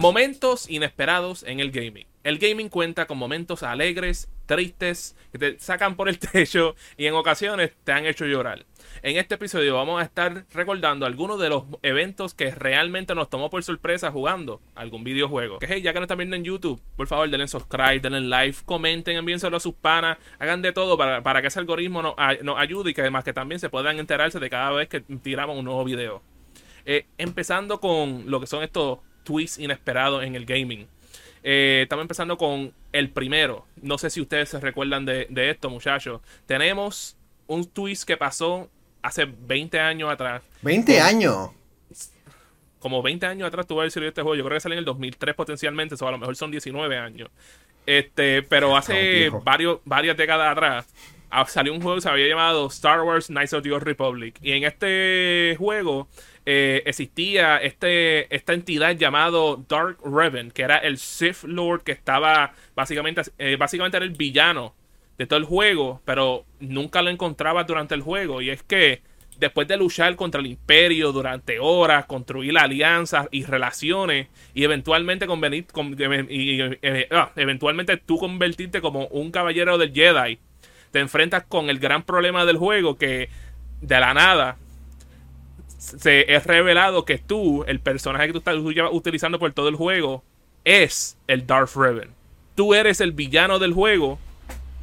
Momentos inesperados en el gaming. El gaming cuenta con momentos alegres, tristes, que te sacan por el techo y en ocasiones te han hecho llorar. En este episodio vamos a estar recordando algunos de los eventos que realmente nos tomó por sorpresa jugando algún videojuego. Que hey, ya que nos están viendo en YouTube, por favor denle subscribe, denle like, comenten, envíenselo a sus panas, hagan de todo para, que ese algoritmo nos, ayude y que además que también se puedan enterarse de cada vez que tiramos un nuevo video. Eh, empezando con lo que son estos twists inesperados en el gaming. Eh, estamos empezando con el primero. No sé si ustedes se recuerdan de, esto, muchachos. Tenemos un twist que pasó hace 20 años atrás. ¿20 años? Como 20 años atrás tuvo haber salido este juego. Yo creo que salió en el 2003 potencialmente. O a lo mejor son 19 años. Este, pero hace varios, varias décadas atrás salió un juego que se había llamado Star Wars Knights of the Old Republic. Y en este juego eh, existía este, esta entidad llamado Dark Revan, que era el Sith Lord que estaba básicamente, eh, básicamente era el villano de todo el juego, pero nunca lo encontraba durante el juego. Y es que después de luchar contra el imperio durante horas, construir alianzas y relaciones, y eventualmente convenir, y, eh, ah, eventualmente tú convertirte como un caballero del Jedi, te enfrentas con el gran problema del juego que de la nada se es revelado que tú, el personaje que tú estás utilizando por todo el juego, es el Darth Revan. Tú eres el villano del juego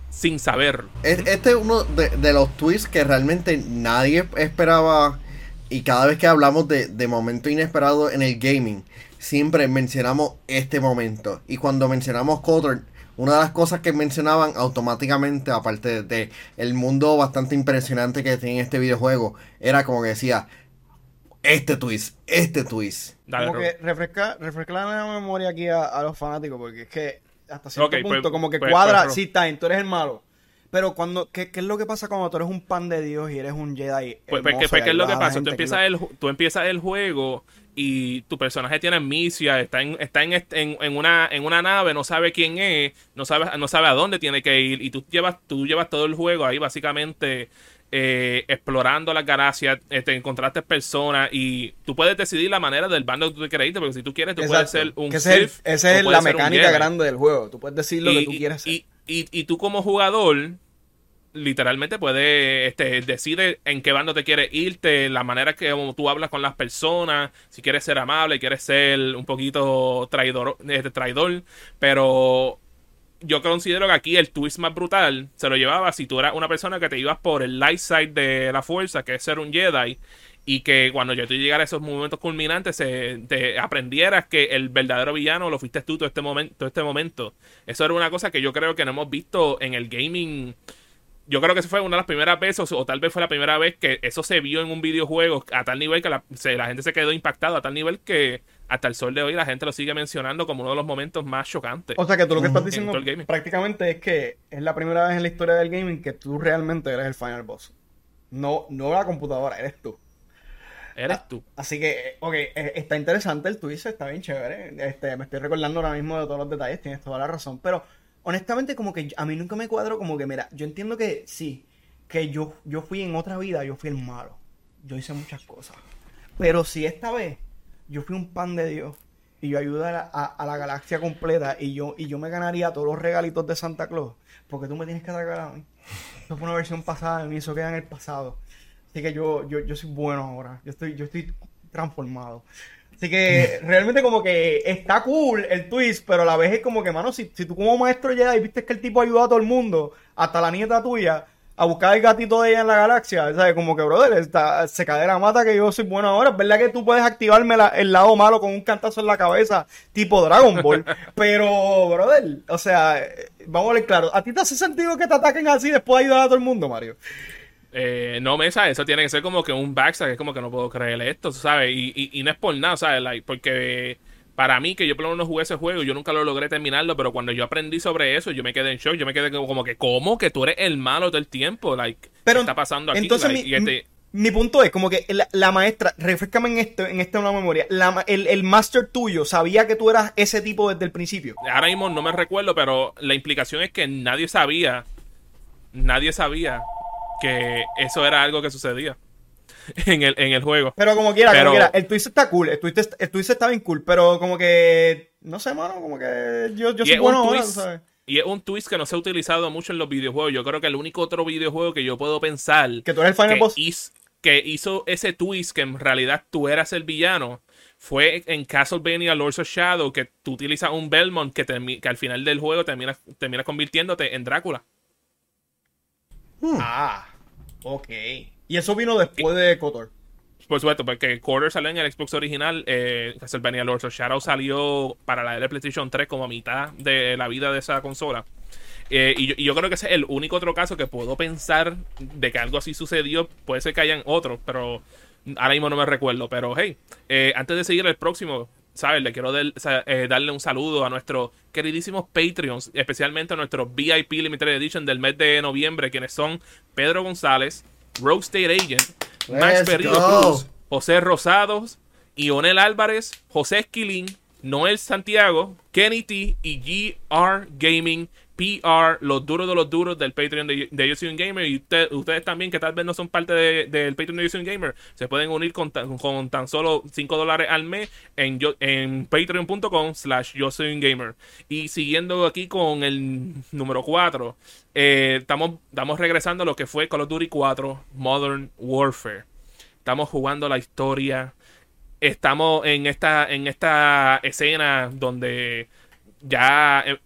sin saberlo. Este es uno de, los twists que realmente nadie esperaba. Y cada vez que hablamos de, de momento inesperado en el gaming, siempre mencionamos este momento. Y cuando mencionamos Cotter, una de las cosas que mencionaban automáticamente, aparte de, el mundo bastante impresionante que tiene este videojuego, era como que decía, este twist, este twist. como que refresca, refresca la memoria aquí a, los fanáticos, porque es que hasta cierto pues, punto, como que pues, cuadra, pues, sí, time, tú eres el malo. Pero cuando, ¿qué, ¿qué, es lo que pasa cuando tú eres un pan de Dios y eres un Jedi? Pues, pues ¿qué, es lo que pasa? Tú empiezas, el, tú empiezas el juego y tu personaje tiene misia, está en, está en, en, una, en una nave, no sabe quién es, no sabe, no sabe a dónde tiene que ir, y tú llevas, tú llevas todo el juego ahí básicamente eh, explorando las galaxias, este, encontraste personas y tú puedes decidir la manera del bando que tú quieres irte, porque si tú quieres, tú puedes ser un Esa es la mecánica grande del juego, tú puedes decir lo que tú Y, y, tú como jugador, literalmente puedes, este, decide en qué bando te quieres irte, la manera que tú hablas con las personas, si quieres ser amable, quieres ser un poquito traidor, este, traidor, pero yo considero que aquí el twist más brutal se lo llevaba si tú eras una persona que te ibas por el light side de la fuerza, que es ser un Jedi, y que cuando yo te llegara a esos momentos culminantes, te aprendieras que el verdadero villano lo fuiste tú todo este, momento, este momento. Eso era una cosa que yo creo que no hemos visto en el gaming. Yo creo que esa fue una de las primeras veces, o, tal vez fue la primera vez que eso se vio en un videojuego a tal nivel que la, la gente se quedó impactada, a tal nivel que hasta el sol de hoy la gente lo sigue mencionando como uno de los momentos más chocantes. O sea que tú lo que estás diciendo prácticamente es que es la primera vez en la historia del gaming que tú realmente eres el final boss. No, no la computadora, eres tú. Eres tú. Así que, ok, eh, está interesante el twist, está bien chévere. Este, me estoy recordando ahora mismo de todos los detalles, tienes toda la razón. Pero honestamente, como que a mí nunca me cuadro, como que, mira, yo entiendo que sí, que yo, yo fui en otra vida, yo fui el malo. Yo hice muchas cosas. Pero si esta vez yo fui un pan de Dios y yo ayudé a, la galaxia completa y yo, y yo me ganaría todos los regalitos de Santa Claus, porque tú me tienes que tragar a mí. Eso fue una versión pasada de mí, eso queda en el pasado. Así que yo, yo, yo soy bueno ahora, yo estoy, yo estoy transformado. Así que realmente como que está cool el twist, pero a la vez es como que, mano, si, si tú como maestro ya y viste que el tipo ayudó a todo el mundo, hasta la nieta tuya, a buscar el gatito de ella en la galaxia. ¿Sabes? Como que, brother, está, se cae la mata que yo soy bueno ahora. Es verdad que tú puedes activarme el lado malo con un cantazo en la cabeza, tipo Dragon Ball. pero, brother, o sea, vamos a ver claro. ¿A ti te hace sentido que te ataquen así después de ayudar a todo el mundo, Mario? Eh, no, Mesa, eso tiene que ser como que un backstage, es como que no puedo creer esto, ¿sabes? Y, y, y no es por nada, ¿sabes? Like, porque para mí, que yo por lo menos jugué ese juego, yo nunca lo logré terminarlo, pero cuando yo aprendí sobre eso, yo me quedé en shock. Yo me quedé como que, ¿cómo? Que tú eres el malo todo el tiempo. Like, pero, ¿qué está pasando aquí? Entonces, este mi, punto es como que la, maestra, refrescame en esto, en esta memoria. el, el master tuyo sabía que tú eras ese tipo desde el principio. Ahora mismo no me recuerdo, pero la implicación es que nadie sabía, nadie sabía que eso era algo que sucedía. en el, en el juego. Pero como quiera, como quiera, el twist está cool, el twist, el twist está bien cool, pero como que, no sé, mano, como que yo, yo soy bueno ahora, ¿sabes? Y es un twist que no se ha utilizado mucho en los videojuegos. Yo creo que el único otro videojuego que yo puedo pensar. Que tú eres el final boss. que hizo ese twist que en realidad tú eras el villano. Fue en Castlevania Lords of Shadow que tú utilizas un Belmont que, que al final del juego termina, termina convirtiéndote en Drácula. Hmm. Ah, ok. Y eso vino después de Kotor. Por supuesto, porque Quarter salió en el Xbox original, eh, Castlevania Lords of Shadow salió para la de PlayStation 3 como a mitad de la vida de esa consola. Eh, y, yo, creo que ese es el único otro caso que puedo pensar de que algo así sucedió. Puede ser que hayan otros, pero ahora mismo no me recuerdo. Pero hey, eh, antes de seguir el próximo, ¿sabes? Le quiero eh, darle un saludo a nuestros queridísimos Patreons, especialmente a nuestros VIP Limited Edition del mes de noviembre, quienes son Pedro González, Rogue State Agent, Max Perrillo Cruz, José Rosados, Ionel Álvarez, José Esquilín, Noel Santiago, Kenny T y GR Gaming PR, los duros de los duros del Patreon de, de Gamer. Y ustedes también, que tal vez no son parte del Patreon de Yo Gamer, se pueden unir con, con tan solo 5 dólares al mes en, en patreon.com slash Yo Gamer. Y siguiendo aquí con el número 4, eh, estamos, estamos regresando a lo que fue Call of Duty 4 Modern Warfare. Estamos jugando la historia. Estamos en esta, en esta escena donde ya eh,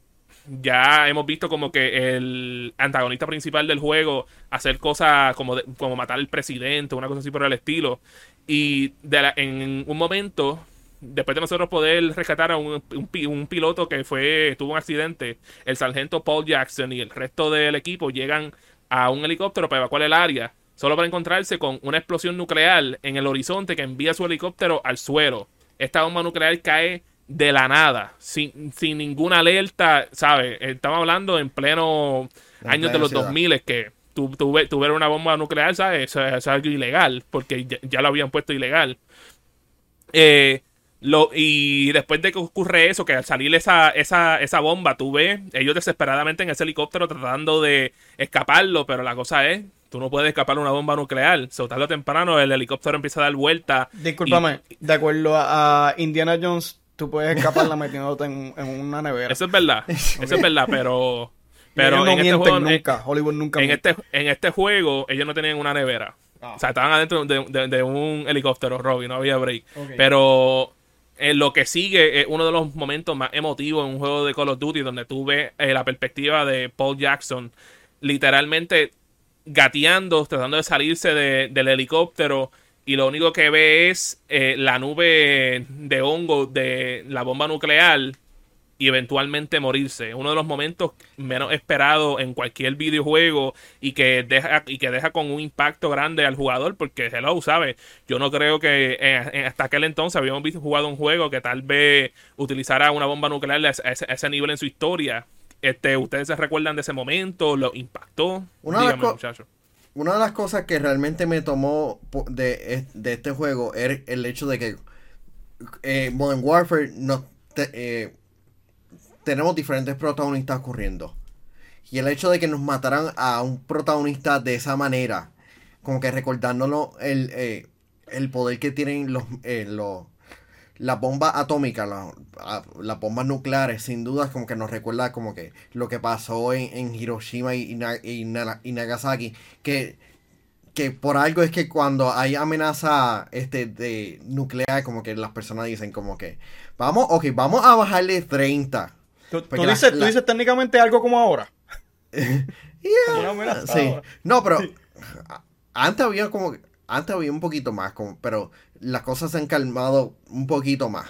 ya hemos visto como que el antagonista principal del juego hacer cosas como, como matar al presidente, una cosa así por el estilo. Y en un momento, después de nosotros poder rescatar a un, un, piloto que fue tuvo un accidente, el sargento Paul Jackson y el resto del equipo llegan a un helicóptero para evacuar el área, solo para encontrarse con una explosión nuclear en el horizonte que envía su helicóptero al suelo. Esta bomba nuclear cae de la nada, sin, sin ninguna alerta, ¿sabes? Estamos hablando en pleno años de los 2000 que tuviera una bomba nuclear, ¿sabes? Eso, es algo ilegal, porque ya, lo habían puesto ilegal. Eh, lo, y después de que ocurre eso, que al salir esa, esa, esa bomba, tú ves ellos desesperadamente en ese helicóptero tratando de escaparlo, pero la cosa es, tú no puedes escapar una bomba nuclear. So, tarde o temprano el helicóptero empieza a dar vuelta. Discúlpame, de acuerdo a Indiana Jones tú puedes escaparla metiéndote en, en una nevera. Eso es verdad. Eso es verdad, pero. Pero en este juego, nunca. Hollywood nunca. En este, en este juego, ellos no tenían una nevera. Ah. O sea, estaban adentro de, de, un helicóptero, Robby, no había break. Pero en lo que sigue es uno de los momentos más emotivos en un juego de Call of Duty, donde tú ves eh, la perspectiva de Paul Jackson literalmente gateando, tratando de salirse del helicóptero y lo único que ve es eh, la nube de hongo de la bomba nuclear y eventualmente morirse. Uno de los momentos menos esperados en cualquier videojuego y que deja y que deja con un impacto grande al jugador porque hello, ¿sabes? Yo no creo que hasta aquel entonces habíamos visto jugado un juego que tal vez utilizara una bomba nuclear a ese, nivel en su historia. Este, ¿Ustedes se recuerdan de ese momento? ¿Lo impactó? Dígame, muchachos una de las cosas que realmente me tomó de, este juego era el hecho de que eh, Modern Warfare eh, tenemos diferentes protagonistas ocurriendo. Y el hecho de que nos mataran a un protagonista de esa manera, como que recordándonos el, eh, el poder que tienen los, los, la bomba atómica, las bombas nucleares, sin duda, como que nos recuerda como que lo que pasó en, Hiroshima y, Nagasaki, que, que por algo es que cuando hay amenaza este, de nuclear, como que las personas dicen como que, vamos, ok, vamos a bajarle 30. ¿Tú, dices, ¿tú dices técnicamente algo como ahora? sí. No, pero antes había como, antes había un poquito más, como, pero las cosas se han calmado un poquito más.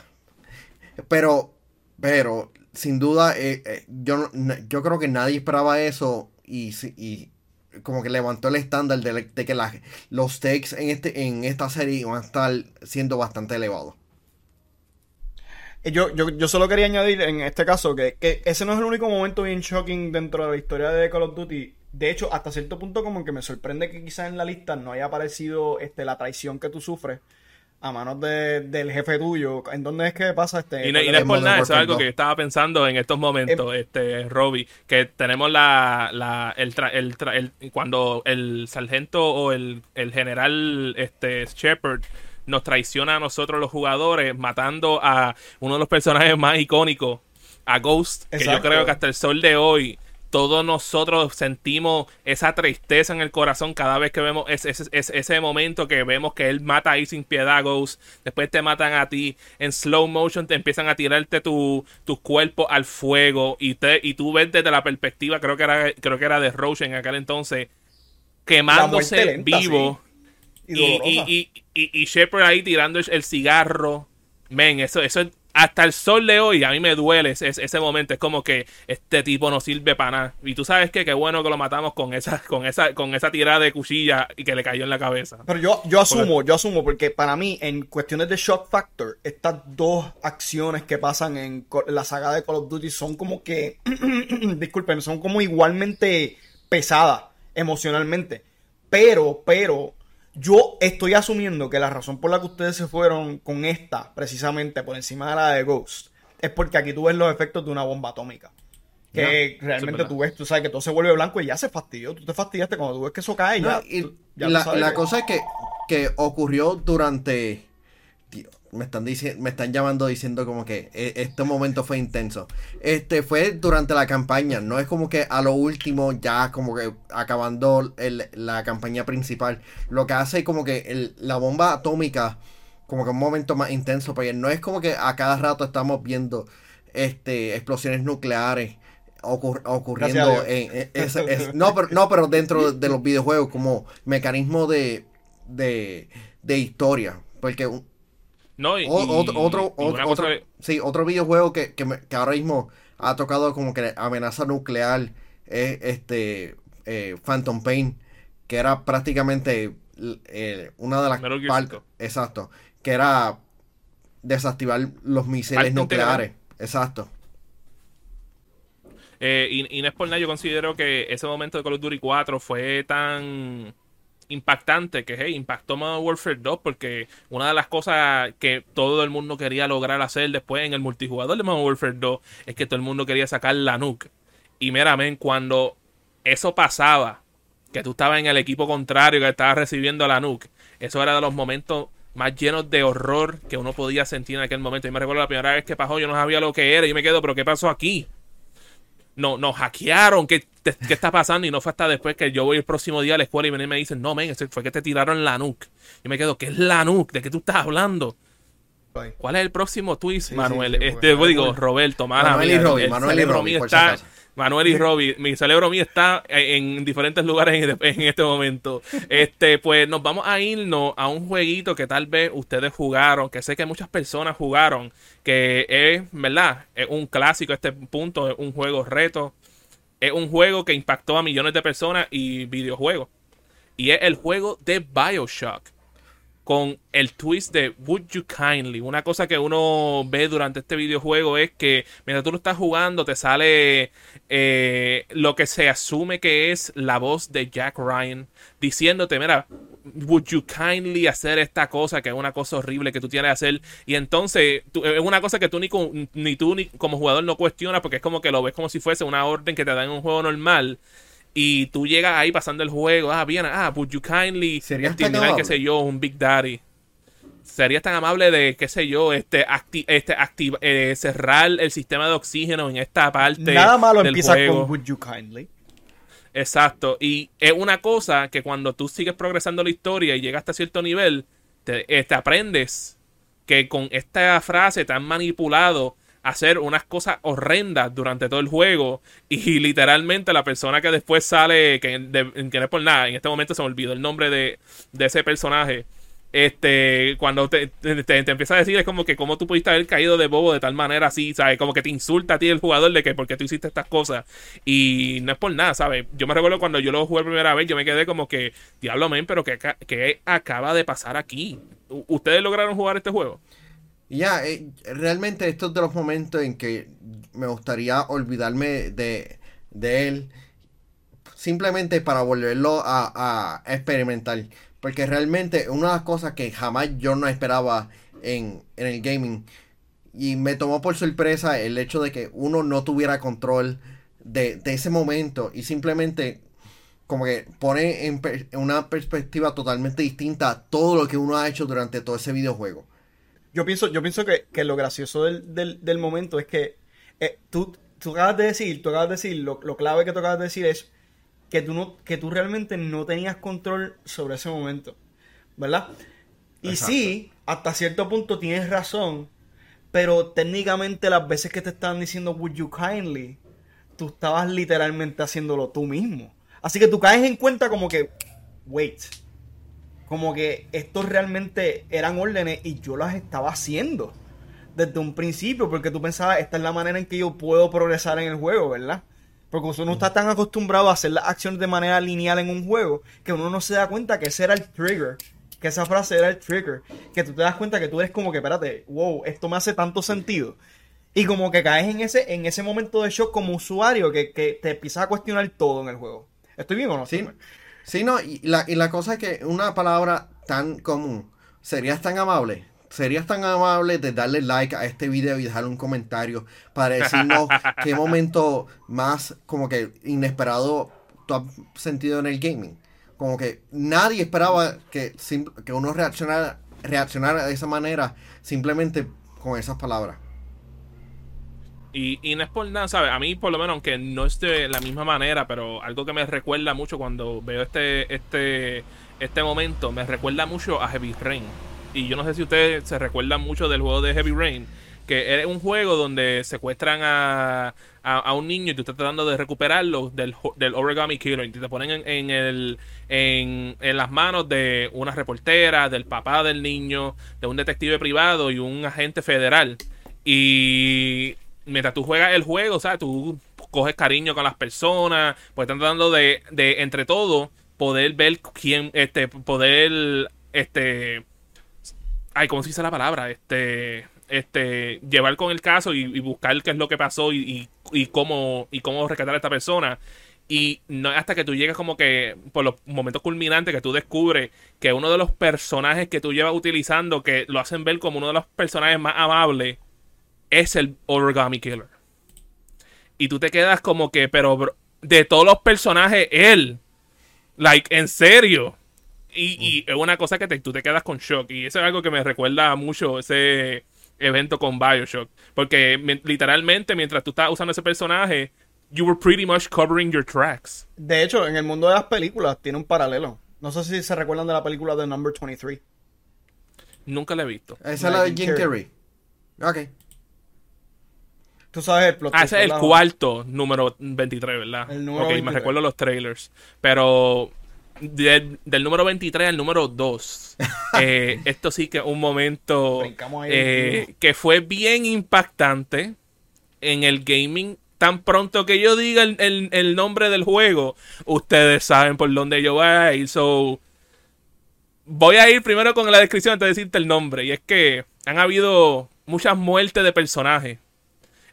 Pero, pero, sin duda, eh, eh, yo, yo creo que nadie esperaba eso y, y como que levantó el estándar de, que los takes en, este, en esta serie van a estar siendo bastante elevados. Eh, yo, yo, yo solo quería añadir en este caso que, que, ese no es el único momento bien shocking dentro de la historia de Call of Duty. De hecho, hasta cierto punto como que me sorprende que quizás en la lista no haya aparecido este, la traición que tú sufres a manos del jefe tuyo, ¿en dónde es que pasa este? Y no, es por nada, eso es algo que yo estaba pensando en estos momentos, em- este, Robbie, que tenemos la, la el, el, el, cuando el sargento o el, el general este Shepard nos traiciona a nosotros los jugadores matando a uno de los personajes más icónicos, a Ghost, que yo creo que hasta el sol de hoy todos nosotros sentimos esa tristeza en el corazón cada vez que vemos ese, ese, momento que vemos que él mata ahí sin piedad, Ghost. Después te matan a ti en slow motion, te empiezan a tirarte tu, tu cuerpo al fuego y, te, y tú ves desde la perspectiva, creo que era, creo que era de Roche en aquel entonces, quemándose vivo. Y, y, y, y, Shepard ahí tirando el, cigarro. Men, eso, eso es hasta el sol de hoy a mí me duele ese, ese, momento. Es como que este tipo no sirve para nada. Y tú sabes que qué bueno que lo matamos con esa, con esa, con esa tirada de cuchilla y que le cayó en la cabeza. Pero yo, yo asumo, yo asumo, porque para mí, en cuestiones de shock factor, estas dos acciones que pasan en la saga de Call of Duty son como que. disculpen, son como igualmente pesadas emocionalmente. Pero, pero, yo estoy asumiendo que la razón por la que ustedes se fueron con esta, precisamente por encima de la de Ghost, es porque aquí tú ves los efectos de una bomba atómica. Que realmente tú ves, tú sabes que todo se vuelve blanco y ya se fastidió. Tú te fastidiaste cuando tú ves que eso cae. ya, la, cosa es que, que ocurrió durante me están diciendo, me están llamando diciendo como que e, este momento fue intenso. Este fue durante la campaña, no es como que a lo último ya como que acabando la campaña principal. Lo que hace como que la bomba atómica como que un momento más intenso, porque no es como que a cada rato estamos viendo este explosiones nucleares ocurriendo en, no pero no pero dentro de los videojuegos como mecanismo de de, de historia porque no, y, otro, otro, otro, sí, otro videojuego que, que, ahora mismo ha tocado como que amenaza nuclear es este eh, Phantom Pain, que era prácticamente eh, una de las partes. Exacto. Que era desactivar los misiles nucleares. Exacto. Eh, y, y, no es por nada, yo considero que ese momento de Call of Duty 4 fue tan impactante que hey, impactó Modern Warfare 2 porque una de las cosas que todo el mundo quería lograr hacer después en el multijugador de Modern Warfare 2 es que todo el mundo quería sacar la nuke. Y mira, cuando eso pasaba, que tú estabas en el equipo contrario que estabas recibiendo la nuke, eso era de los momentos más llenos de horror que uno podía sentir en aquel momento. Y me recuerdo la primera vez que pasó, yo no sabía lo que era y me quedo, pero ¿qué pasó aquí? No, nos hackearon, ¿qué, ¿qué, está pasando? Y no fue hasta después que yo voy el próximo día a la escuela y me dicen, no, men, fue que te tiraron la nuke. Y me quedo, ¿qué es la nuke? ¿De qué tú estás hablando? ¿Cuál es el próximo twist, Manuel? este, digo, Roberto, Manuel y Robbie, Manuel y Robbie, está, Manuel y Robbie, mi cerebro mío está en, diferentes lugares en, este momento. Este, pues nos vamos a irnos a un jueguito que tal vez ustedes jugaron, que sé que muchas personas jugaron, que es, ¿verdad? Es un clásico a este punto, es un juego reto. Es un juego que impactó a millones de personas y videojuegos. Y es el juego de Bioshock con el twist de Would You Kindly. Una cosa que uno ve durante este videojuego es que mientras tú lo estás jugando te sale eh, lo que se asume que es la voz de Jack Ryan diciéndote, mira, Would you kindly hacer esta cosa que es una cosa horrible que tú tienes que hacer? Y entonces es una cosa que tú ni, ni tú ni como jugador no cuestionas porque es como que lo ves como si fuese una orden que te dan en un juego normal y tú llegas ahí pasando el juego, ah, bien, ah, would you kindly estimar, qué sé yo, un Big Daddy. Serías tan amable de, qué sé yo, este, este eh, cerrar el sistema de oxígeno en esta parte. Nada malo empieza con would you kindly. Exacto. Y es una cosa que cuando tú sigues progresando la historia y llegas hasta cierto nivel, te, eh, te aprendes que con esta frase te han manipulado hacer unas cosas horrendas durante todo el juego y literalmente la persona que después sale, que, no es por nada, en este momento se me olvidó el nombre de, de ese personaje. Este, cuando te, te, empieza a decir, es como que cómo tú pudiste haber caído de bobo de tal manera así, ¿sabes? Como que te insulta a ti el jugador de que porque tú hiciste estas cosas. Y no es por nada, ¿sabes? Yo me recuerdo cuando yo lo jugué la primera vez, yo me quedé como que, diablo, men, pero que, que acaba de pasar aquí? ¿Ustedes lograron jugar este juego? Ya, eh, realmente estos es de los momentos en que me gustaría olvidarme de, él simplemente para volverlo a, experimentar. Porque realmente una de las cosas que jamás yo no esperaba en, en el gaming. Y me tomó por sorpresa el hecho de que uno no tuviera control de, de ese momento. Y simplemente como que pone en, una perspectiva totalmente distinta todo lo que uno ha hecho durante todo ese videojuego. Yo pienso, yo pienso que, lo gracioso del, momento es que eh, tú, tú acabas de decir, tú acabas de decir, lo, lo clave que tú acabas de decir es que tú, no, que tú realmente no tenías control sobre ese momento, ¿verdad? Y sí, hasta cierto punto tienes razón, pero técnicamente las veces que te estaban diciendo would you kindly, tú estabas literalmente haciéndolo tú mismo. Así que tú caes en cuenta como que, wait, como que estos realmente eran órdenes y yo las estaba haciendo desde un principio, porque tú pensabas, esta es la manera en que yo puedo progresar en el juego, ¿verdad? Porque uno está tan acostumbrado a hacer las acciones de manera lineal en un juego que uno no se da cuenta que ese era el trigger. Que esa frase era el trigger. Que tú te das cuenta que tú eres como que, espérate, wow, esto me hace tanto sentido. Y como que caes en ese, en ese momento de shock como usuario que, te empiezas a cuestionar todo en el juego. ¿Estoy bien o no? Sí, sí no, y la, y la cosa es que una palabra tan común, ¿serías tan amable? serías tan amable de darle like a este video y dejar un comentario para decirnos qué momento más como que inesperado tú has sentido en el gaming. Como que nadie esperaba que, que uno reaccionara, reaccionara de esa manera simplemente con esas palabras. Y, y, no es por nada, ¿sabes? A mí, por lo menos, aunque no es de la misma manera, pero algo que me recuerda mucho cuando veo este, este, este momento, me recuerda mucho a Heavy Rain y yo no sé si ustedes se recuerdan mucho del juego de Heavy Rain, que es un juego donde secuestran a, a, un niño y tú estás tratando de recuperarlo del, del Origami Killer y te ponen en, el, en, en, las manos de una reportera, del papá del niño, de un detective privado y un agente federal. Y mientras tú juegas el juego, o sea, tú coges cariño con las personas, pues están tratando de, de entre todo poder ver quién, este, poder, este, ay, ¿cómo se dice la palabra? Este, este, llevar con el caso y, buscar qué es lo que pasó y, y, cómo, y cómo rescatar a esta persona. Y no hasta que tú llegas como que por los momentos culminantes que tú descubres que uno de los personajes que tú llevas utilizando, que lo hacen ver como uno de los personajes más amables, es el Origami Killer. Y tú te quedas como que, pero de todos los personajes, él, like, en serio. Y, es una cosa que tú te quedas con shock. Y eso es algo que me recuerda mucho ese evento con Bioshock. Porque literalmente, mientras tú estás usando ese personaje, you were pretty much covering your tracks. De hecho, en el mundo de las películas tiene un paralelo. No sé si se recuerdan de la película de Number 23. Nunca la he visto. Esa es la de Jim Carrey. Ok. Tú sabes el plot. Ah, ese es el cuarto número 23, ¿verdad? El número ok, me recuerdo los trailers. Pero del número 23 al número 2. Eh, esto sí que es un momento eh, que fue bien impactante en el gaming. Tan pronto que yo diga el, nombre del juego, ustedes saben por dónde yo voy a ir. So, voy a ir primero con la descripción antes de decirte el nombre. Y es que han habido muchas muertes de personajes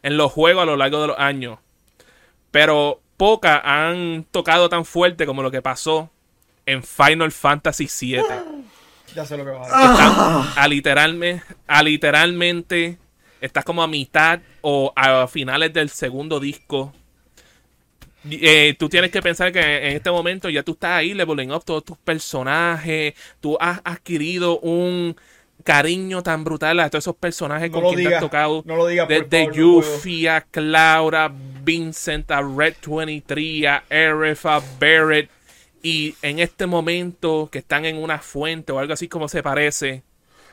en los juegos a lo largo de los años. Pero pocas han tocado tan fuerte como lo que pasó en Final Fantasy VII. Ya sé lo que va a decir. a, literalmente, a literalmente, estás como a mitad o a finales del segundo disco. Eh, tú tienes que pensar que en este momento ya tú estás ahí leveling up todos tus personajes. Tú has adquirido un cariño tan brutal a todos esos personajes con quien te has tocado. No lo digas, Desde Yuffie a Clara, Vincent, a Red 23, a Aerith, a Barrett y en este momento que están en una fuente o algo así como se parece,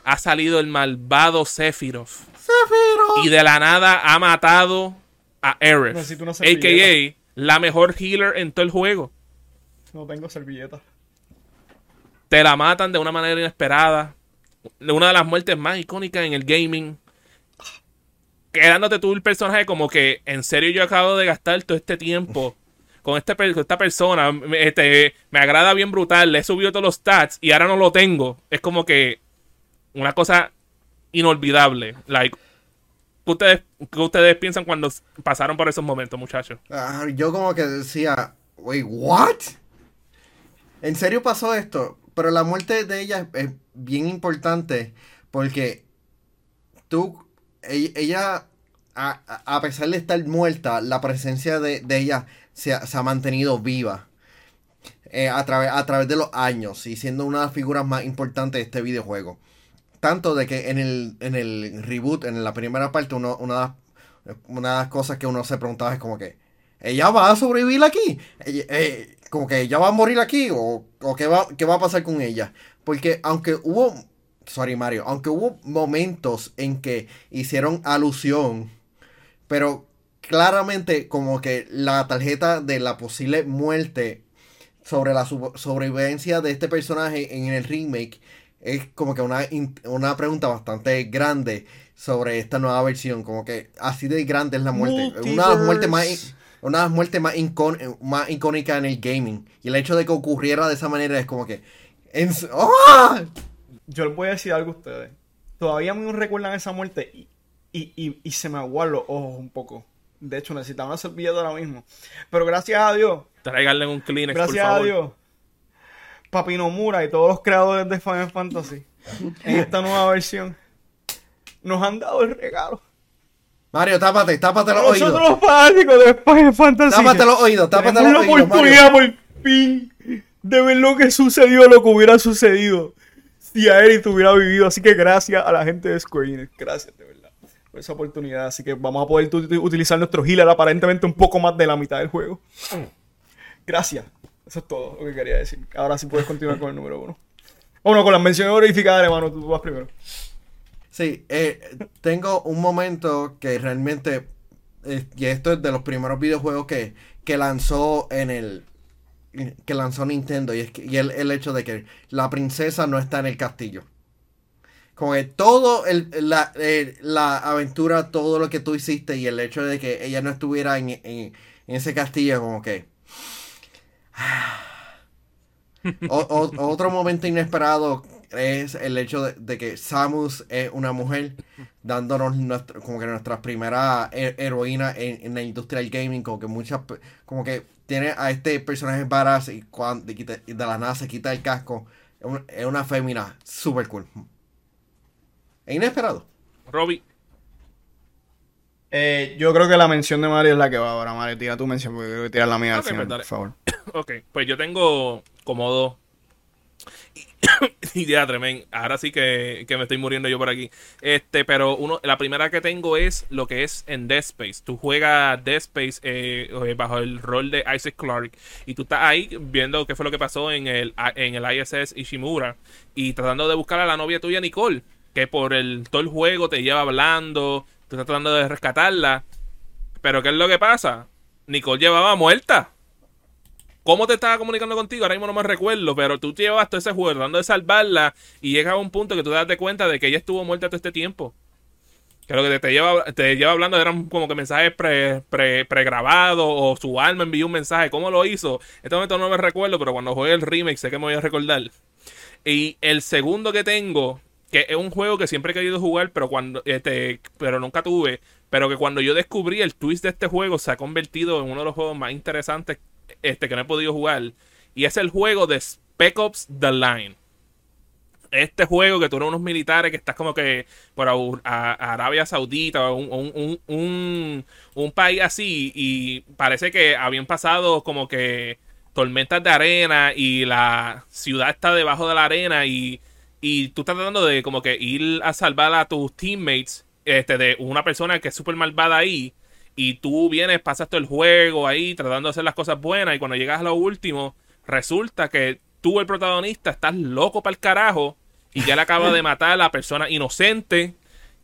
ha salido el malvado Sephiroth. Sephiroth. Y de la nada ha matado a Aerith. A.K.A. la mejor healer en todo el juego. No tengo servilleta. Te la matan de una manera inesperada. Una de las muertes más icónicas en el gaming. Quedándote tú el personaje como que, en serio yo acabo de gastar todo este tiempo con, este, esta persona, este, me agrada bien brutal, le he subido todos los stats y ahora no lo tengo. Es como que una cosa inolvidable. Like, ¿qué ustedes, qué ustedes piensan cuando pasaron por esos momentos, muchachos? Ah, yo como que decía, wait, what? ¿En serio pasó esto? pero la muerte de ella es, bien importante porque tú, e, ella, a, pesar de estar muerta, la presencia de, ella se ha, mantenido viva. Eh, a, través, a través de los años y siendo una de las figuras más importantes de este videojuego. Tanto de que en el, en el reboot, en la primera parte, uno, una, una de las cosas que uno se preguntaba es como que, ¿ella va a sobrevivir aquí? Eh, como que ella va a morir aquí o, qué, va, qué va a pasar con ella. Porque aunque hubo, sorry Mario, aunque hubo momentos en que hicieron alusión, pero claramente como que la tarjeta de la posible muerte sobre la sobrevivencia de este personaje en el remake es como que una, una pregunta bastante grande sobre esta nueva versión. Como que así de grande es la muerte. Una de las muertes más una muerte más, más icónica en el gaming. Y el hecho de que ocurriera de esa manera es como que. ¡Ah! Yo les voy a decir algo a ustedes. Todavía me recuerdan esa muerte y, y, y, se me aguan los ojos un poco. De hecho, necesitaba una servilleta ahora mismo. Pero gracias a Dios. Traiganle un Kleenex, Gracias a Dios. Papino Mura y todos los creadores de Final Fantasy en esta nueva versión nos han dado el regalo Mario, tápate, tápate los oídos. Nosotros los fanáticos de Final Fantasy. Tápate los oídos, tápate los oídos. la oportunidad por fin de ver lo que sucedió, lo que hubiera sucedido si Aerith hubiera vivido. Así que gracias a la gente de Square Enix. Gracias, de verdad, por esa oportunidad. Así que vamos a poder utilizar nuestro healer aparentemente un poco más de la mitad del juego. Gracias. Eso es todo lo que quería decir. Ahora sí puedes continuar con el número uno. Bueno, con las menciones verificadas, hermano, tú vas primero. Sí, eh, tengo un momento que realmente, eh, y esto es de los primeros videojuegos que, que lanzó en el, que lanzó Nintendo, y, es y el, hecho de que la princesa no está en el castillo. Como que todo el, la, eh, la, aventura, todo lo que tú hiciste y el hecho de que ella no estuviera en, en, ese castillo, como que... otro momento inesperado es el hecho de, que Samus es una mujer dándonos como que nuestra primera heroína en, la industria del gaming, como que muchas, como que tiene a este personaje varas y, cuando, de, la nada se quita el casco. Es, una fémina super cool. Es inesperado. Robbie. Eh, yo creo que la mención de Mario es la que va ahora. Mario, tira tu mención porque creo que tirar la mía al final, por favor. ok, pues yo tengo como dos y ya, tremendo. Ahora sí que, me estoy muriendo yo por aquí. Este, pero uno, la primera que tengo es lo que es en Dead Space. Tú juegas Dead Space eh, eh, bajo el rol de Isaac Clarke. Y tú estás ahí viendo qué fue lo que pasó en el, en el ISS Ishimura. Y tratando de buscar a la novia tuya, Nicole. Que por el, todo el juego te lleva hablando. Tú estás tratando de rescatarla. Pero ¿qué es lo que pasa? Nicole llevaba muerta. ¿Cómo te estaba comunicando contigo? Ahora mismo no me recuerdo, pero tú llevas todo ese juego tratando de salvarla y llega a un punto que tú te das cuenta de que ella estuvo muerta todo este tiempo. Que lo que te lleva, te lleva hablando eran como que mensajes pre, pre, pregrabados o su alma envió un mensaje. ¿Cómo lo hizo? En este momento no me recuerdo, pero cuando juegue el remake sé que me voy a recordar. Y el segundo que tengo, que es un juego que siempre he querido jugar, pero cuando este, pero nunca tuve, pero que cuando yo descubrí el twist de este juego se ha convertido en uno de los juegos más interesantes este que no he podido jugar. Y es el juego de Spec Ops The Line. Este juego que tú eres unos militares que estás como que por Arabia Saudita o un, un, un, país así. Y parece que habían pasado como que tormentas de arena y la ciudad está debajo de la arena y, y tú estás tratando de como que ir a salvar a tus teammates este, de una persona que es súper malvada ahí y tú vienes, pasas todo el juego ahí tratando de hacer las cosas buenas y cuando llegas a lo último, resulta que tú, el protagonista, estás loco para el carajo y ya le acaba de matar a la persona inocente,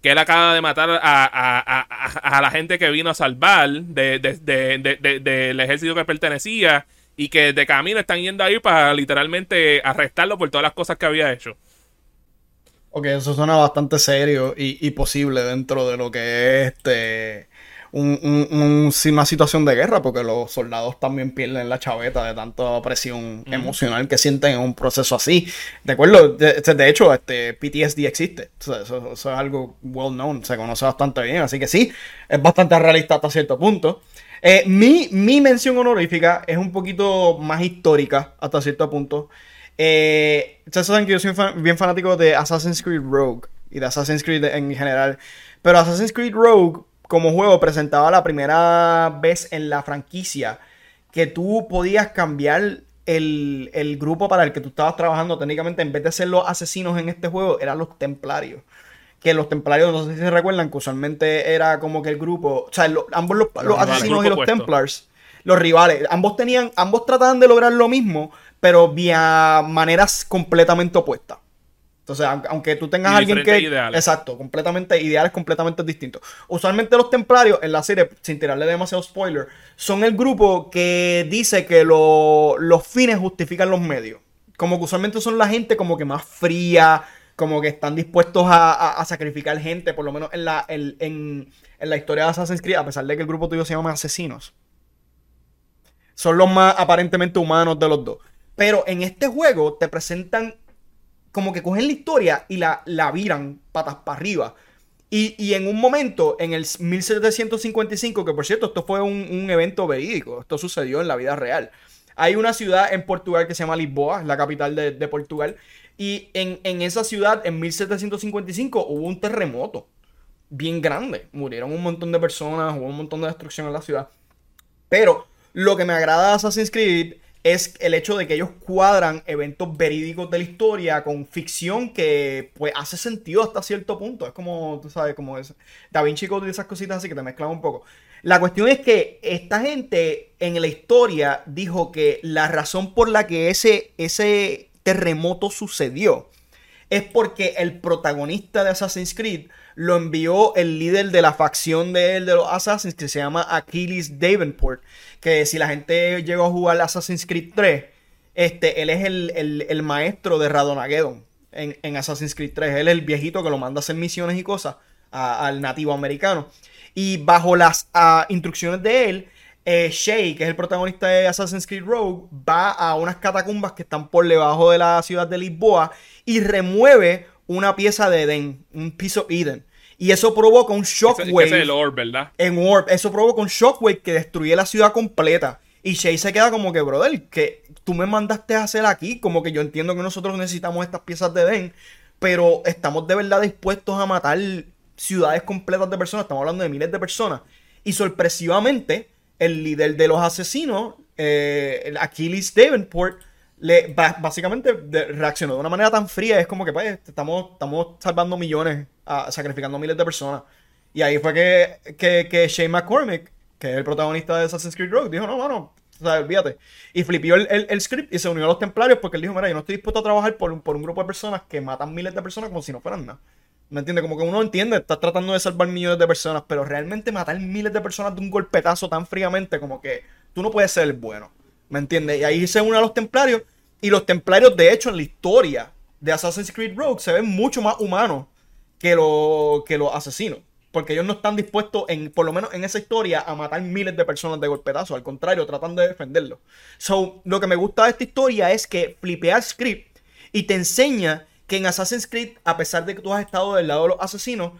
que él acaba de matar a, la gente que vino a salvar de, del ejército que pertenecía y que de camino están yendo ahí para literalmente arrestarlo por todas las cosas que había hecho. Ok, eso suena bastante serio y, y posible dentro de lo que es este un, una situación de guerra, porque los soldados también pierden la chaveta de tanta presión emocional que sienten en un proceso así. De acuerdo, de, hecho, este PTSD existe. eso, es algo well known, se conoce bastante bien, así que sí, es bastante realista hasta cierto punto. Eh, mi, mi mención honorífica es un poquito más histórica hasta cierto punto. Eh, ustedes saben que yo soy bien fanático de Assassin's Creed Rogue y de Assassin's Creed en general. Pero Assassin's Creed Rogue, como juego, presentaba la primera vez en la franquicia que tú podías cambiar el, el, grupo para el que tú estabas trabajando. Técnicamente, en vez de ser los asesinos en este juego, eran los templarios que los templarios, no sé si se recuerdan, que usualmente era como que el grupo, o sea, ambos los, asesinos y los templars, los rivales, ambos tenían, ambos trataban de lograr lo mismo, pero vía maneras completamente opuestas. Entonces, aunque tú tengas a alguien que... Exacto, completamente ideales, completamente distintos. Usualmente los templarios en la serie, sin tirarle demasiado spoiler, son el grupo que dice que los fines justifican los medios. Como que usualmente son la gente como que más fría, como que están dispuestos a, sacrificar gente, por lo menos en la, en, la historia de Assassin's Creed, a pesar de que el grupo tuyo se llama Asesinos. Son los más aparentemente humanos de los dos. Pero en este juego te presentan como que cogen la historia y la, la viran patas para arriba. Y, en un momento, en el 1755, que por cierto, esto fue un, evento verídico, esto sucedió en la vida real. Hay una ciudad en Portugal que se llama Lisboa, la capital de, de Portugal, y en, esa ciudad, en 1755, hubo un terremoto bien grande. Murieron un montón de personas, hubo un montón de destrucción en la ciudad. Pero lo que me agrada de Assassin's Creed es el hecho de que ellos cuadran eventos verídicos de la historia con ficción que pues hace sentido hasta cierto punto. Es como, tú sabes, como es. Da Vinci de esas cositas así que te mezclan un poco. La cuestión es que esta gente en la historia dijo que la razón por la que ese, ese terremoto sucedió es porque el protagonista de Assassin's Creed lo envió el líder de la facción de él de los Assassins que se llama Achilles Davenport. Que si la gente llegó a jugar Assassin's Creed 3, este, él es el, maestro de Radonageddon en, en, Assassin's Creed 3. Él es el viejito que lo manda a hacer misiones y cosas al nativo americano. Y bajo las ah, instrucciones de él, eh, Shay, que es el protagonista de Assassin's Creed Rogue, va a unas catacumbas que están por debajo de la ciudad de Lisboa y remueve una pieza de Eden, un piece of Eden. Y eso provoca un shockwave. Ese, es el orb, ¿verdad? En orb. Eso provoca un shockwave que destruye la ciudad completa. Y Shay se queda como que, brother, que tú me mandaste a hacer aquí. Como que yo entiendo que nosotros necesitamos estas piezas de Eden. Pero estamos de verdad dispuestos a matar ciudades completas de personas. Estamos hablando de miles de personas. Y sorpresivamente, el líder de los asesinos, eh, el Achilles Davenport, le, básicamente reaccionó de una manera tan fría. Es como que, pues, estamos, estamos salvando millones, ah, sacrificando miles de personas. Y ahí fue que, que, que Shane McCormick, que es el protagonista de Assassin's Creed Rogue, dijo, no, no, no, o sea, olvídate. Y flipió el, el, script y se unió a los templarios porque él dijo, mira, yo no estoy dispuesto a trabajar por, por un grupo de personas que matan miles de personas como si no fueran nada. ¿Me entiendes? Como que uno entiende, está tratando de salvar millones de personas, pero realmente matar miles de personas de un golpetazo tan fríamente, como que tú no puedes ser el bueno. ¿Me entiendes? Y ahí se une a los templarios. Y los templarios, de hecho, en la historia de Assassin's Creed Rogue, se ven mucho más humanos que, lo, que los asesinos. Porque ellos no están dispuestos, en, por lo menos en esa historia, a matar miles de personas de golpetazo. Al contrario, tratan de defenderlo. So, lo que me gusta de esta historia es que flipea el script y te enseña que en Assassin's Creed, a pesar de que tú has estado del lado de los asesinos,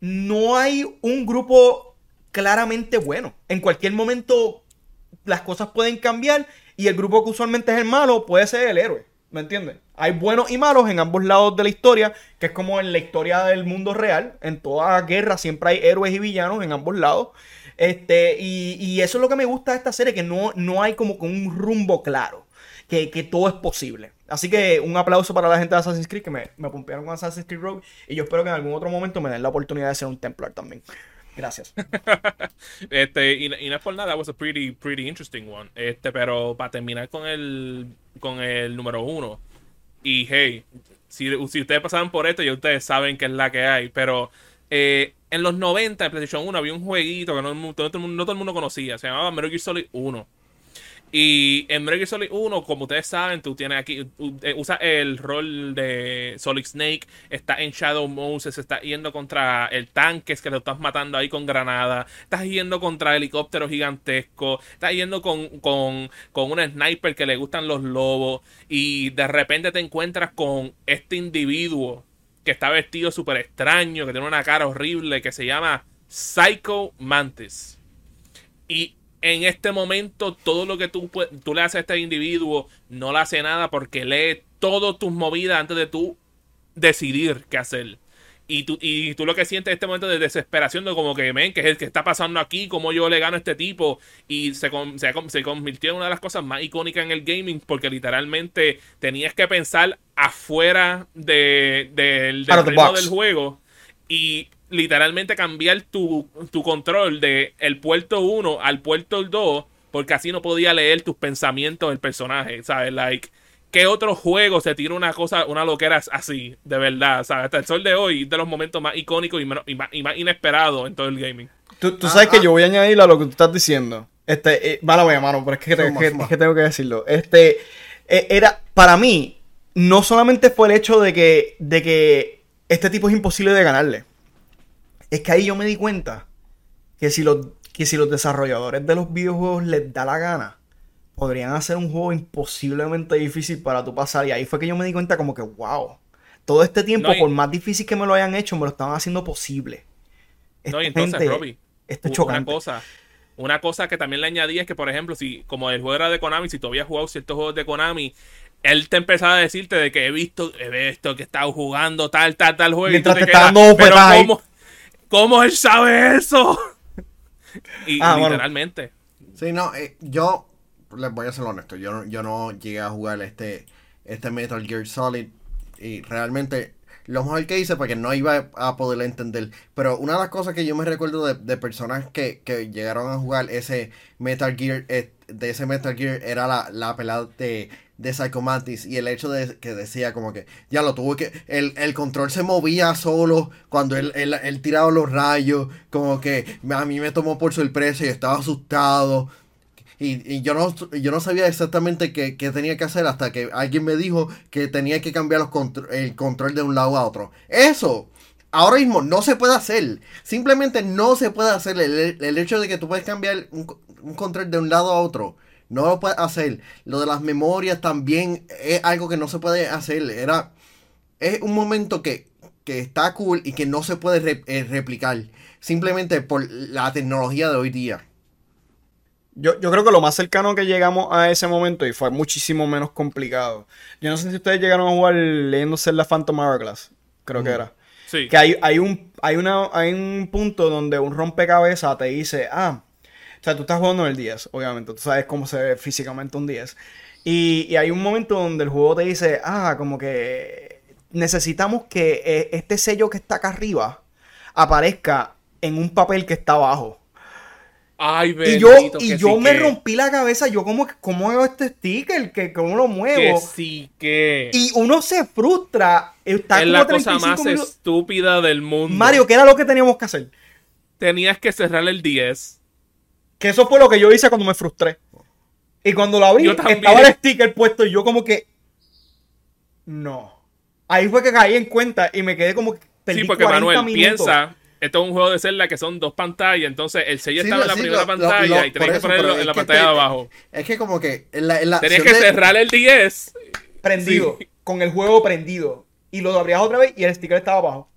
no hay un grupo claramente bueno. En cualquier momento las cosas pueden cambiar y el grupo que usualmente es el malo puede ser el héroe. ¿Me entiendes? Hay buenos y malos en ambos lados de la historia, que es como en la historia del mundo real. En toda guerra siempre hay héroes y villanos en ambos lados. Este, y, eso es lo que me gusta de esta serie, que no, no hay como un rumbo claro, que, que todo es posible. Así que un aplauso para la gente de Assassin's Creed que me, me con Assassin's Creed Rogue. Y yo espero que en algún otro momento me den la oportunidad de ser un Templar también. Gracias. este, y, no es por nada, was a pretty, pretty interesting one. Este, pero para terminar con el, con el número uno. Y hey, si, ustedes pasaban por esto, ya ustedes saben que es la que hay. Pero eh, en los 90 en PlayStation 1 había un jueguito que no, no, todo el mundo conocía. Se llamaba Metal Gear Solid 1. Y en Metal Gear Solid 1, como ustedes saben, tú tienes aquí, eh, usa el rol de Solid Snake, está en Shadow Moses, está yendo contra el tanque que lo estás matando ahí con granada, estás yendo contra helicópteros gigantescos, estás yendo con, con, con un sniper que le gustan los lobos y de repente te encuentras con este individuo que está vestido súper extraño, que tiene una cara horrible, que se llama Psycho Mantis. Y en este momento todo lo que tú, tú le haces a este individuo no le hace nada porque lee todas tus movidas antes de tú decidir qué hacer. Y tú, y tú lo que sientes en este momento de desesperación, de como que, men, que es el que está pasando aquí, cómo yo le gano a este tipo. Y se, se, convirtió en una de las cosas más icónicas en el gaming, porque literalmente tenías que pensar afuera de, del del juego. Y literalmente cambiar tu, tu control de el puerto 1 al puerto 2, porque así no podía leer tus pensamientos del personaje, ¿sabes? Like ¿Qué otro juego se tira una cosa, una loquera así, de verdad? Sea, hasta el sol de hoy, de los momentos más icónicos y, más, inesperados en todo el gaming. Tú, ah, sabes que ah. yo voy a añadir a lo que tú estás diciendo. Este, eh, mala a mano, pero es que, tengo que decirlo. Este, eh, era, para mí, no solamente fue el hecho de que, de que este tipo es imposible de ganarle. Es que ahí yo me di cuenta que si los, que si los desarrolladores de los videojuegos les da la gana, podrían hacer un juego imposiblemente difícil para tu pasar. Y ahí fue que yo me di cuenta como que, wow, todo este tiempo, por más difícil que me lo hayan hecho, me lo estaban haciendo posible. no, y entonces, Robbie, esto es Una cosa, una cosa que también le añadí es que, por ejemplo, si como el juego era de Konami, si tú habías jugado ciertos juegos de Konami, él te empezaba a decirte de que he visto, he visto que estás jugando tal, tal, tal juego. Mientras y tú te, te dando pero ¿cómo, ¿cómo, él sabe eso? y ah, literalmente. Sí, no, eh, yo les voy a ser honesto, yo no, yo no llegué a jugar este, este Metal Gear Solid y realmente lo mejor que hice porque no iba a poder entender. Pero una de las cosas que yo me recuerdo de, personas que, llegaron a jugar ese Metal Gear, eh, de ese Metal Gear, era la, la pelada de, de Psycho y el hecho de que decía como que ya lo tuvo que el, el control se movía solo cuando él, él, tiraba los rayos como que a mí me tomó por sorpresa y estaba asustado y, yo, no, yo no sabía exactamente qué, tenía que hacer hasta que alguien me dijo que tenía que cambiar los el control de un lado a otro. Eso, ahora mismo no se puede hacer. Simplemente no se puede hacer. El, hecho de que tú puedes cambiar un, control de un lado a otro. No lo puedes hacer. Lo de las memorias también es algo que no se puede hacer. Era. Es un momento que, está cool y que no se puede eh, replicar. Simplemente por la tecnología de hoy día. Yo, creo que lo más cercano que llegamos a ese momento y fue muchísimo menos complicado. Yo no sé si ustedes llegaron a jugar leyéndose la Phantom Hourglass. Creo que era. Sí. Que hay, hay, un, hay, una, hay un punto donde un rompecabezas te dice, ah, o sea, tú estás jugando en el 10, obviamente. Tú sabes cómo se ve físicamente un 10. Y, y hay un momento donde el juego te dice, ah, como que necesitamos que eh, este sello que está acá arriba aparezca en un papel que está abajo. Ay, y yo, y yo me rompí la cabeza, yo como, ¿cómo hago este sticker? Que, ¿Cómo lo muevo? Que sí, que... Y uno se frustra. Está es la cosa más estúpida del mundo. Mario, ¿qué era lo que teníamos que hacer? Tenías que cerrar el 10. Que eso fue lo que yo hice cuando me frustré. Y cuando lo abrí, estaba el sticker puesto y yo como que... No. Ahí fue que caí en cuenta y me quedé como que... Sí, porque Manuel piensa esto es un juego de Zelda que son dos pantallas, entonces el sello estaba en la primera pantalla y tenías que ponerlo en la pantalla de abajo. Es que como que tenías que cerrar el 10 prendido, con el juego prendido y lo abrías otra vez y el sticker estaba abajo.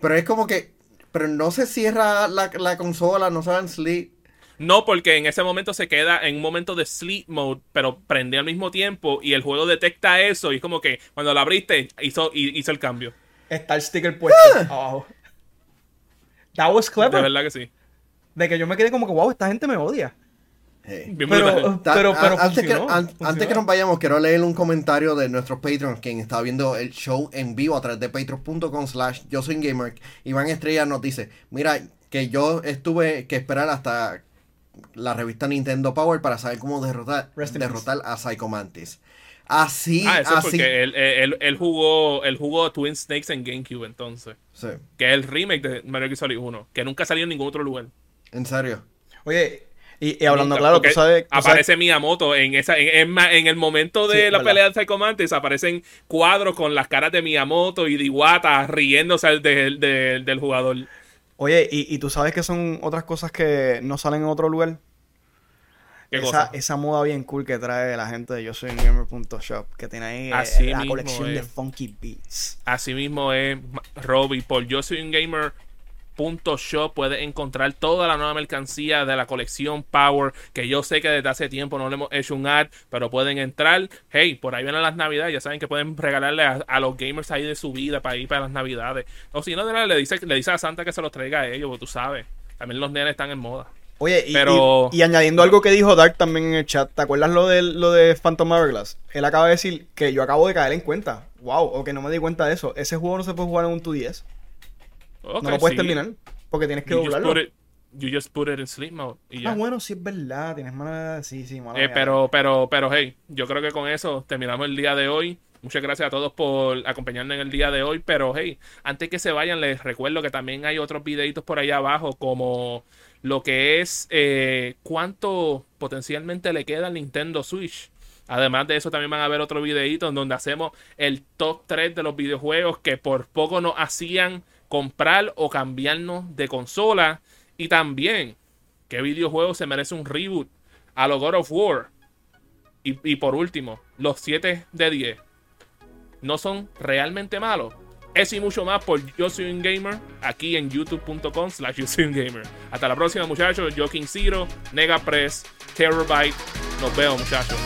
Pero es como que pero no se cierra la, la consola, no se en sleep. No, porque en ese momento se queda en un momento de sleep mode, pero prende al mismo tiempo y el juego detecta eso y es como que cuando lo abriste hizo, hizo el cambio está el sticker puesto ah. abajo. That was clever. De verdad que sí. De que yo me quedé como que, wow, esta gente me odia. Pero, pero, pero, antes, que, antes que nos vayamos, quiero leer un comentario de nuestros Patreons, quien está viendo el show en vivo a través de patreon.com slash yo soy gamer. Iván Estrella nos dice, mira, que yo estuve que esperar hasta la revista Nintendo Power para saber cómo derrotar, derrotar a Psycho Mantis. Así, ah, eso así. porque él, jugó, él jugó Twin Snakes en GameCube entonces. Sí. Que es el remake de Mario Solid 1. Que nunca salió en ningún otro lugar. ¿En serio? Oye, y, hablando claro, tú sabes. aparece Miyamoto en esa en, en, el momento de la pelea de Psycho Mantis. Aparecen cuadros con las caras de Miyamoto y de Iwata riéndose del, del jugador. Oye, y, y tú sabes que son otras cosas que no salen en otro lugar esa, esa, moda bien cool que trae la gente de yo soy gamer.shop, que tiene ahí eh, la colección de funky beats. Así mismo es Robbie, por yo soy un gamer. Shop puedes encontrar toda la nueva mercancía de la colección Power, que yo sé que desde hace tiempo no le hemos hecho un ad, pero pueden entrar. Hey, por ahí vienen las navidades, ya saben que pueden regalarle a, los gamers ahí de su vida para ir para las navidades. O si no, le dice, le dice a Santa que se los traiga a ellos, porque tú sabes, también los nenes están en moda. Oye, y, añadiendo algo que dijo Dark también en el chat, ¿te acuerdas lo de, lo de Phantom Hourglass? Él acaba de decir que yo acabo de caer en cuenta. Wow, o que no me di cuenta de eso. Ese juego no se puede jugar en un 2DS. no lo puedes terminar porque tienes que doblarlo. you just put it in sleep mode Ah, bueno, sí es verdad, tienes mala... Sí, sí, mala eh, pero, pero, pero, hey, yo creo que con eso terminamos el día de hoy. Muchas gracias a todos por acompañarnos en el día de hoy. Pero hey, antes que se vayan, les recuerdo que también hay otros videitos por ahí abajo, como lo que es eh, cuánto potencialmente le queda al Nintendo Switch. Además de eso, también van a ver otro videito en donde hacemos el top 3 de los videojuegos que por poco nos hacían comprar o cambiarnos de consola. Y también, ¿qué videojuego se merece un reboot? A lo God of War. Y, y por último, los 7 de 10 no son realmente malos. Eso y mucho más por Yo Soy un Gamer aquí en youtube.com slash Yo. Hasta la próxima muchachos. Yo King Zero, Negapress, Terabyte. Nos vemos muchachos.